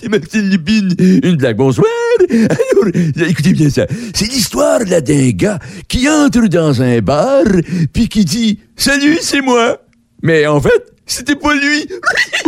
c'est Marcel Lépine. Une blague, bonsoir. Alors, écoutez bien ça. C'est l'histoire là d'un gars qui entre dans un bar, puis qui dit « Salut, c'est moi ». Mais en fait, c'était pas lui.